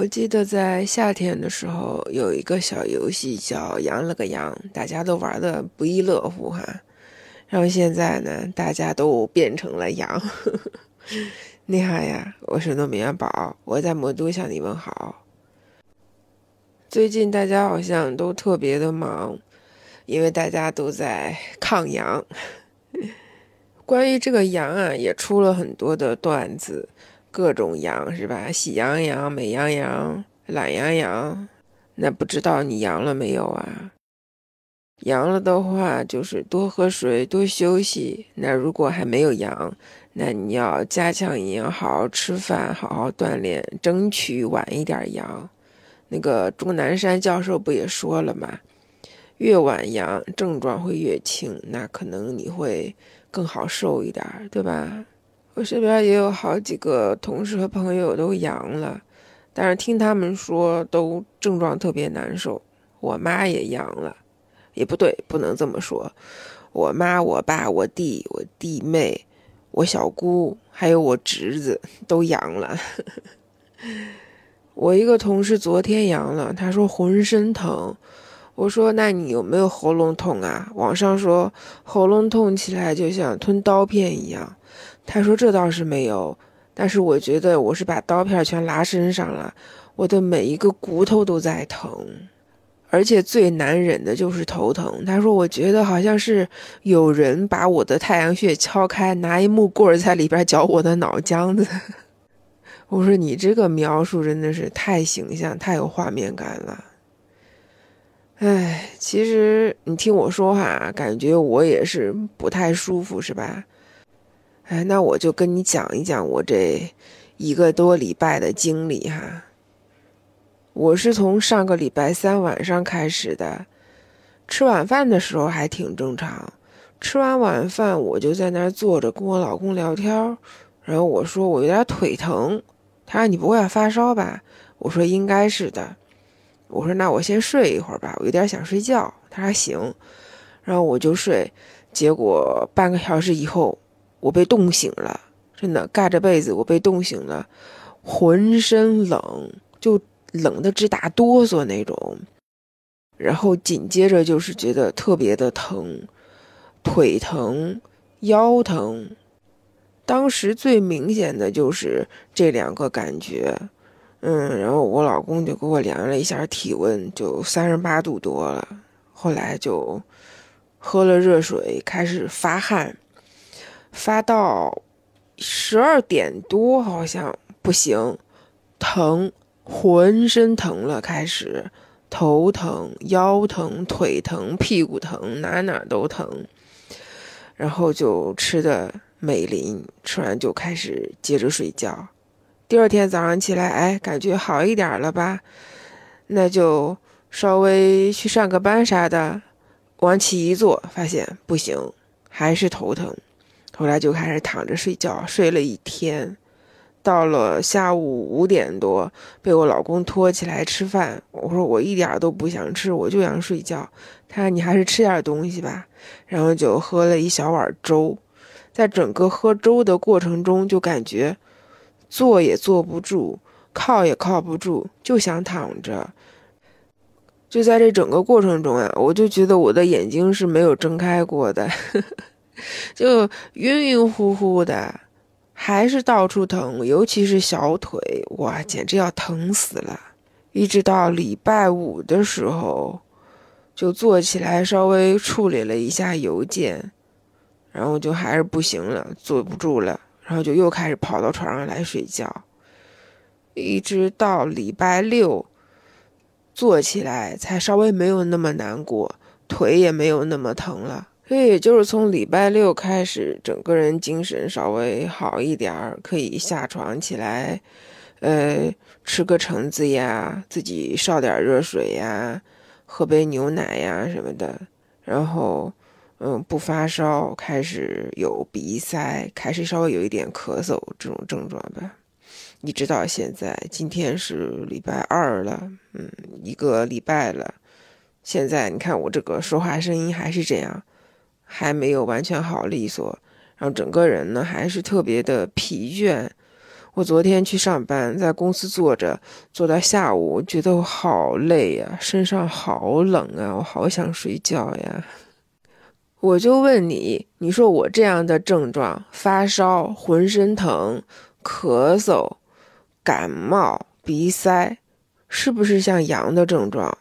我记得在夏天的时候，有一个小游戏叫“羊了个羊”，大家都玩的不亦乐乎哈。然后现在呢，大家都变成了羊。你好呀，我是糯米元宝，我在魔都向你问好。最近大家好像都特别的忙，因为大家都在抗羊。关于这个羊啊，也出了很多的段子。各种阳是吧？喜羊羊、美羊羊、懒羊羊，那不知道你阳了没有啊？阳了的话，就是多喝水、多休息。那如果还没有阳，那你要加强营养，好好吃饭，好好锻炼，争取晚一点阳。那个钟南山教授不也说了吗？越晚阳，症状会越轻，那可能你会更好受一点，对吧？我身边也有好几个同事和朋友都阳了，但是听他们说都症状特别难受。我妈也阳了，也不对，不能这么说。我妈、我爸、我弟、我弟妹、我小姑还有我侄子都阳了。我一个同事昨天阳了，他说浑身疼。我说那你有没有喉咙痛啊？网上说喉咙痛起来就像吞刀片一样。他说：“这倒是没有，但是我觉得我是把刀片全拉身上了，我的每一个骨头都在疼，而且最难忍的就是头疼。”他说：“我觉得好像是有人把我的太阳穴敲开，拿一木棍在里边搅我的脑浆子。”我说：“你这个描述真的是太形象，太有画面感了。”哎，其实你听我说话，感觉我也是不太舒服，是吧？哎，那我就跟你讲一讲我这一个多礼拜的经历哈。我是从上个礼拜三晚上开始的，吃晚饭的时候还挺正常。吃完晚饭，我就在那儿坐着跟我老公聊天然后我说我有点腿疼，他说你不会要发烧吧？我说应该是的。我说那我先睡一会儿吧，我有点想睡觉。他说行，然后我就睡。结果半个小时以后。我被冻醒了，真的盖着被子，我被冻醒了，浑身冷，就冷的直打哆嗦那种。然后紧接着就是觉得特别的疼，腿疼，腰疼。当时最明显的就是这两个感觉，嗯，然后我老公就给我量了一下体温，就三十八度多了。后来就喝了热水，开始发汗。发到十二点多，好像不行，疼，浑身疼了，开始头疼、腰疼、腿疼、屁股疼，哪哪都疼。然后就吃的美林，吃完就开始接着睡觉。第二天早上起来，哎，感觉好一点了吧？那就稍微去上个班啥的。往起一坐，发现不行，还是头疼。后来就开始躺着睡觉，睡了一天，到了下午五点多，被我老公拖起来吃饭。我说我一点都不想吃，我就想睡觉。他说你还是吃点东西吧。然后就喝了一小碗粥，在整个喝粥的过程中，就感觉坐也坐不住，靠也靠不住，就想躺着。就在这整个过程中啊，我就觉得我的眼睛是没有睁开过的。就晕晕乎乎的，还是到处疼，尤其是小腿，哇，简直要疼死了。一直到礼拜五的时候，就坐起来稍微处理了一下邮件，然后就还是不行了，坐不住了，然后就又开始跑到床上来睡觉。一直到礼拜六，坐起来才稍微没有那么难过，腿也没有那么疼了。所以就是从礼拜六开始，整个人精神稍微好一点儿，可以下床起来，呃，吃个橙子呀，自己烧点热水呀，喝杯牛奶呀什么的，然后，嗯，不发烧，开始有鼻塞，开始稍微有一点咳嗽这种症状吧。一直到现在，今天是礼拜二了，嗯，一个礼拜了，现在你看我这个说话声音还是这样。还没有完全好利索，然后整个人呢还是特别的疲倦。我昨天去上班，在公司坐着，坐到下午，觉得我好累呀，身上好冷啊，我好想睡觉呀。我就问你，你说我这样的症状，发烧、浑身疼、咳嗽、感冒、鼻塞，是不是像阳的症状？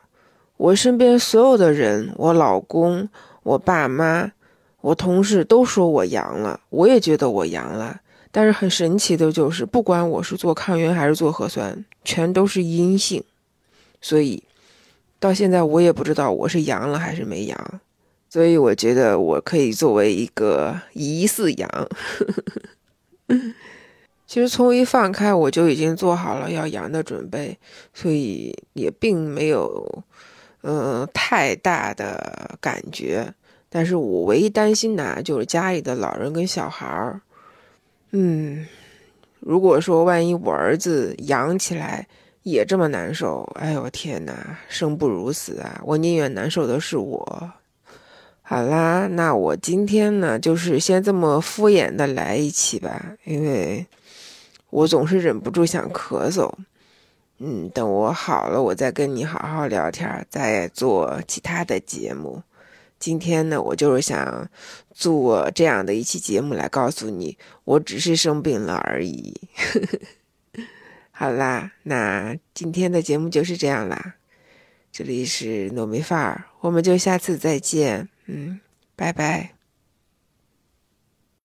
我身边所有的人，我老公、我爸妈、我同事都说我阳了，我也觉得我阳了。但是很神奇的就是，不管我是做抗原还是做核酸，全都是阴性，所以到现在我也不知道我是阳了还是没阳。所以我觉得我可以作为一个疑似阳，其实从一放开我就已经做好了要阳的准备，所以也并没有，呃，太大的感觉。但是我唯一担心的，就是家里的老人跟小孩儿。嗯，如果说万一我儿子阳起来也这么难受，哎呦天哪，生不如死啊！我宁愿难受的是我。好啦，那我今天呢，就是先这么敷衍的来一期吧，因为我总是忍不住想咳嗽。嗯，等我好了，我再跟你好好聊天，再做其他的节目。今天呢，我就是想做这样的一期节目来告诉你，我只是生病了而已。好啦，那今天的节目就是这样啦。这里是糯米范儿，我们就下次再见。嗯，拜拜。